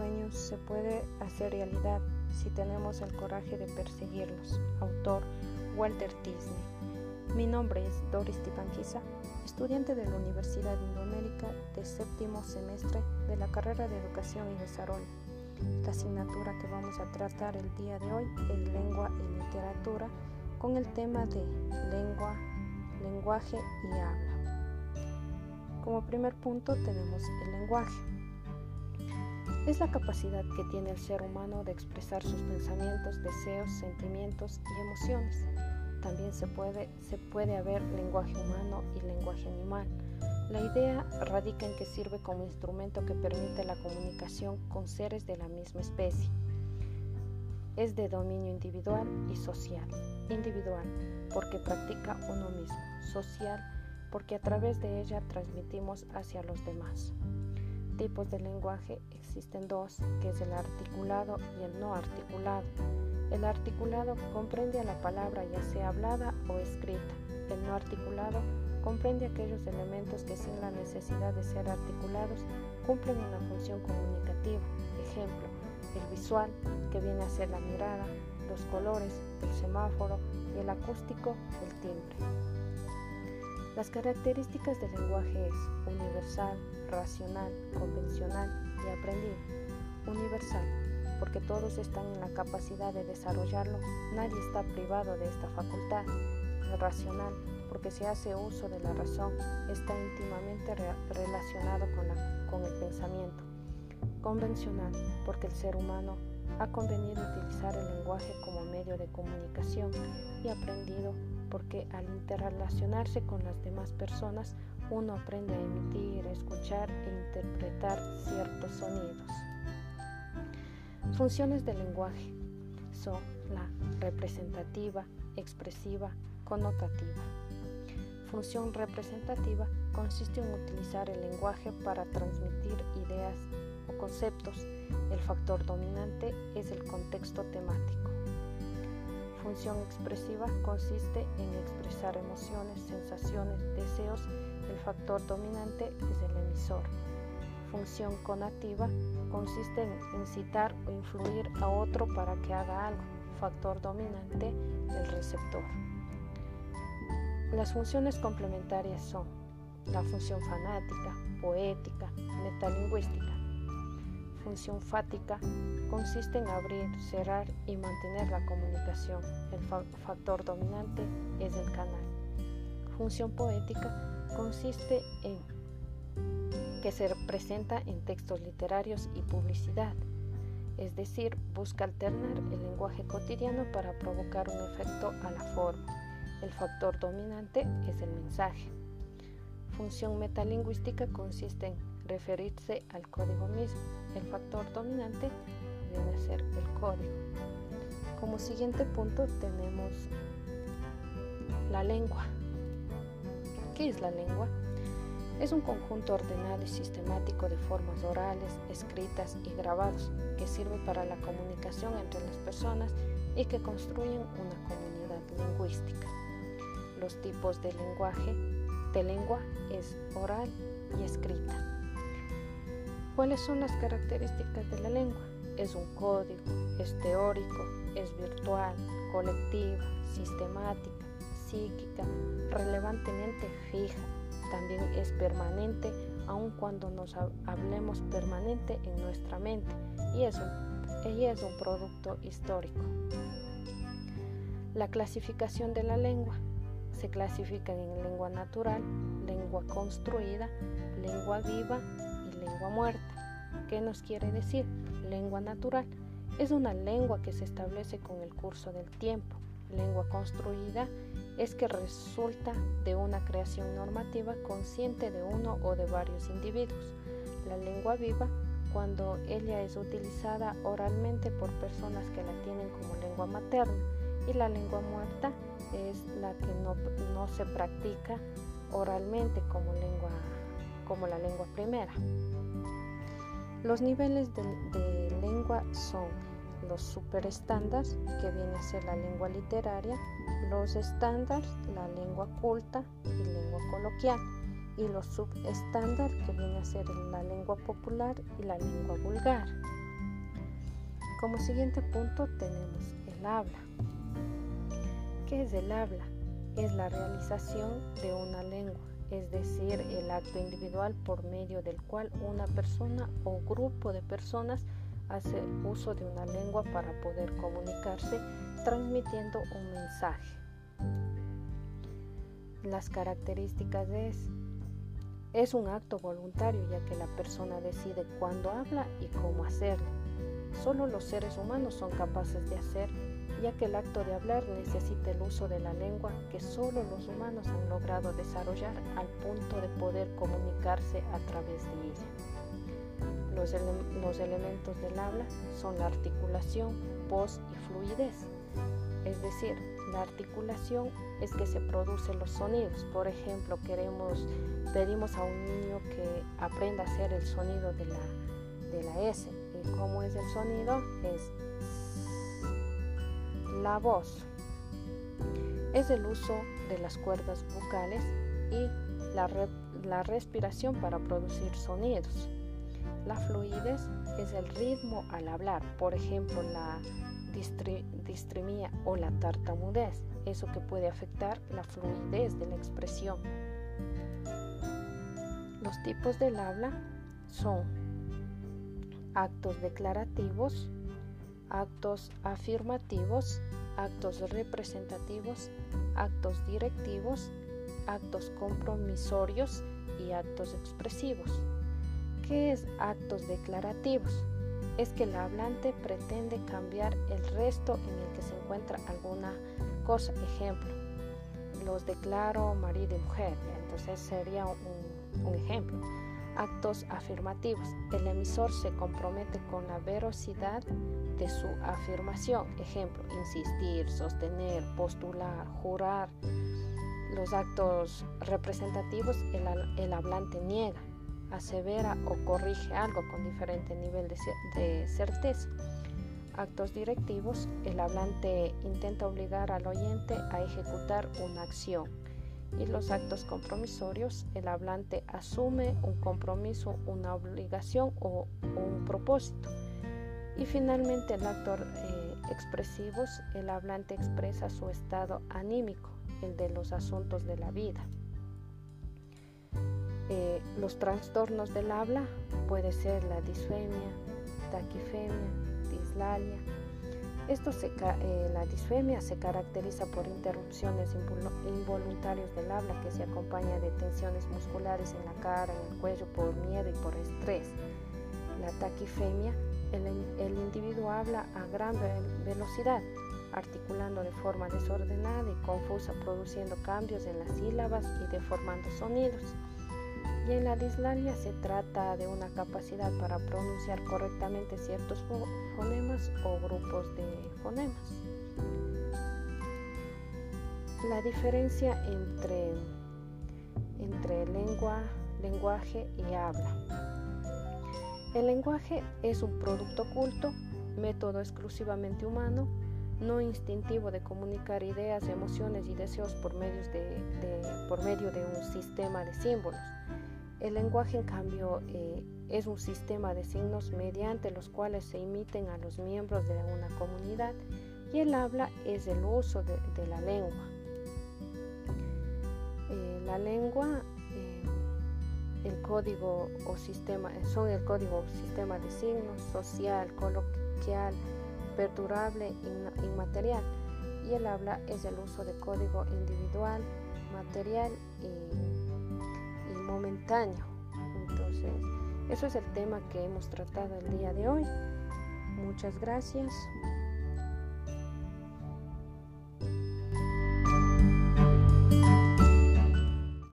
sueños se puede hacer realidad si tenemos el coraje de perseguirlos. Autor Walter Disney. Mi nombre es Doris Tipanquiza, estudiante de la Universidad Indoamérica de séptimo semestre de la carrera de Educación y Desarrollo. La asignatura que vamos a tratar el día de hoy es Lengua y Literatura con el tema de lengua, lenguaje y habla. Como primer punto tenemos el lenguaje. Es la capacidad que tiene el ser humano de expresar sus pensamientos, deseos, sentimientos y emociones. También se puede, se puede haber lenguaje humano y lenguaje animal. La idea radica en que sirve como instrumento que permite la comunicación con seres de la misma especie. Es de dominio individual y social. Individual, porque practica uno mismo. Social, porque a través de ella transmitimos hacia los demás tipos de lenguaje existen dos, que es el articulado y el no articulado. El articulado comprende a la palabra ya sea hablada o escrita. El no articulado comprende aquellos elementos que sin la necesidad de ser articulados cumplen una función comunicativa. Ejemplo, el visual, que viene a ser la mirada, los colores, el semáforo y el acústico, el timbre. Las características del lenguaje es universal, racional, convencional y aprendido. Universal, porque todos están en la capacidad de desarrollarlo, nadie está privado de esta facultad. Racional, porque se hace uso de la razón, está íntimamente relacionado con, con el pensamiento. Convencional, porque el ser humano ha convenido utilizar el lenguaje como medio de comunicación y aprendido porque al interrelacionarse con las demás personas uno aprende a emitir, escuchar e interpretar ciertos sonidos. Funciones del lenguaje son la representativa, expresiva, connotativa. Función representativa consiste en utilizar el lenguaje para transmitir ideas o conceptos. El factor dominante es el contexto temático función expresiva consiste en expresar emociones, sensaciones, deseos. El factor dominante es el emisor. Función conativa consiste en incitar o influir a otro para que haga algo. Factor dominante, el receptor. Las funciones complementarias son la función fanática, poética, metalingüística. Función fática consiste en abrir, cerrar y mantener la comunicación. El factor dominante es el canal. Función poética consiste en que se presenta en textos literarios y publicidad, es decir, busca alternar el lenguaje cotidiano para provocar un efecto a la forma. El factor dominante es el mensaje. Función metalingüística consiste en referirse al código mismo. El factor dominante viene a ser el código. Como siguiente punto tenemos la lengua. ¿Qué es la lengua? Es un conjunto ordenado y sistemático de formas orales, escritas y grabados que sirve para la comunicación entre las personas y que construyen una comunidad lingüística. Los tipos de lenguaje de lengua es oral y escrita. ¿Cuáles son las características de la lengua? Es un código, es teórico, es virtual, colectiva, sistemática, psíquica, relevantemente fija. También es permanente, aun cuando nos hablemos permanente en nuestra mente. Y es ella es un producto histórico. La clasificación de la lengua se clasifica en lengua natural, lengua construida, lengua viva lengua muerta. ¿Qué nos quiere decir? Lengua natural. Es una lengua que se establece con el curso del tiempo. Lengua construida es que resulta de una creación normativa consciente de uno o de varios individuos. La lengua viva cuando ella es utilizada oralmente por personas que la tienen como lengua materna y la lengua muerta es la que no, no se practica oralmente como, lengua, como la lengua primera. Los niveles de, lengua son los superestándares, que viene a ser la lengua literaria, los estándares, la lengua culta y lengua coloquial, y los subestándares, que viene a ser la lengua popular y la lengua vulgar. Como siguiente punto tenemos el habla. ¿Qué es el habla? Es la realización de una lengua, es decir, el acto individual por medio del cual una persona o grupo de personas hace uso de una lengua para poder comunicarse transmitiendo un mensaje. Las características es es un acto voluntario ya que la persona decide cuándo habla y cómo hacerlo. Solo los seres humanos son capaces de hacer ya que el acto de hablar necesita el uso de la lengua que solo los humanos han logrado desarrollar al punto de poder comunicarse a través de ella. Los, los elementos del habla son la articulación, voz y fluidez. Es decir, la articulación es que se producen los sonidos. Por ejemplo, queremos, pedimos a un niño que aprenda a hacer el sonido de la, de la S. ¿Y cómo es el sonido? Es la voz. Es el uso de las cuerdas vocales y la, la respiración para producir sonidos. La fluidez es el ritmo al hablar. Por ejemplo, la distrimía o la tartamudez, eso que puede afectar la fluidez de la expresión. Los tipos del habla son actos declarativos, actos afirmativos, actos representativos, actos directivos, actos compromisorios y actos expresivos. ¿Qué es actos declarativos? es que el hablante pretende cambiar el resto en el que se encuentra alguna cosa. Ejemplo, los declaro marido y mujer. Entonces sería un, ejemplo. Actos afirmativos. El emisor se compromete con la verosidad de su afirmación. Ejemplo, insistir, sostener, postular, jurar. Los actos representativos, el hablante niega asevera o corrige algo con diferente nivel de, certeza. Actos directivos, el hablante intenta obligar al oyente a ejecutar una acción. Y los actos compromisorios, el hablante asume un compromiso, una obligación o, un propósito. Y finalmente el actor eh, expresivos, el hablante expresa su estado anímico, el de los asuntos de la vida. Eh, los trastornos del habla puede ser la disfemia, taquifemia, dislalia. Esto eh, la disfemia se caracteriza por interrupciones involuntarios del habla que se acompaña de tensiones musculares en la cara, en el cuello por miedo y por estrés. La taquifemia, el individuo habla a gran velocidad, articulando de forma desordenada y confusa, produciendo cambios en las sílabas y deformando sonidos. Y en la dislalia se trata de una capacidad para pronunciar correctamente ciertos fonemas o grupos de fonemas. La diferencia entre, entre lengua, lenguaje y habla. El lenguaje es un producto oculto, método exclusivamente humano, no instintivo de comunicar ideas, emociones y deseos por, medios de, por medio de un sistema de símbolos. El lenguaje, en cambio, eh, es un sistema de signos mediante los cuales se emiten a los miembros de una comunidad y el habla es el uso de, la lengua. Eh, la lengua, eh, el código o sistema, son el código o sistema de signos social, coloquial, perdurable, inmaterial y el habla es el uso de código individual, material y momentáneo. Entonces, eso es el tema que hemos tratado el día de hoy. Muchas gracias.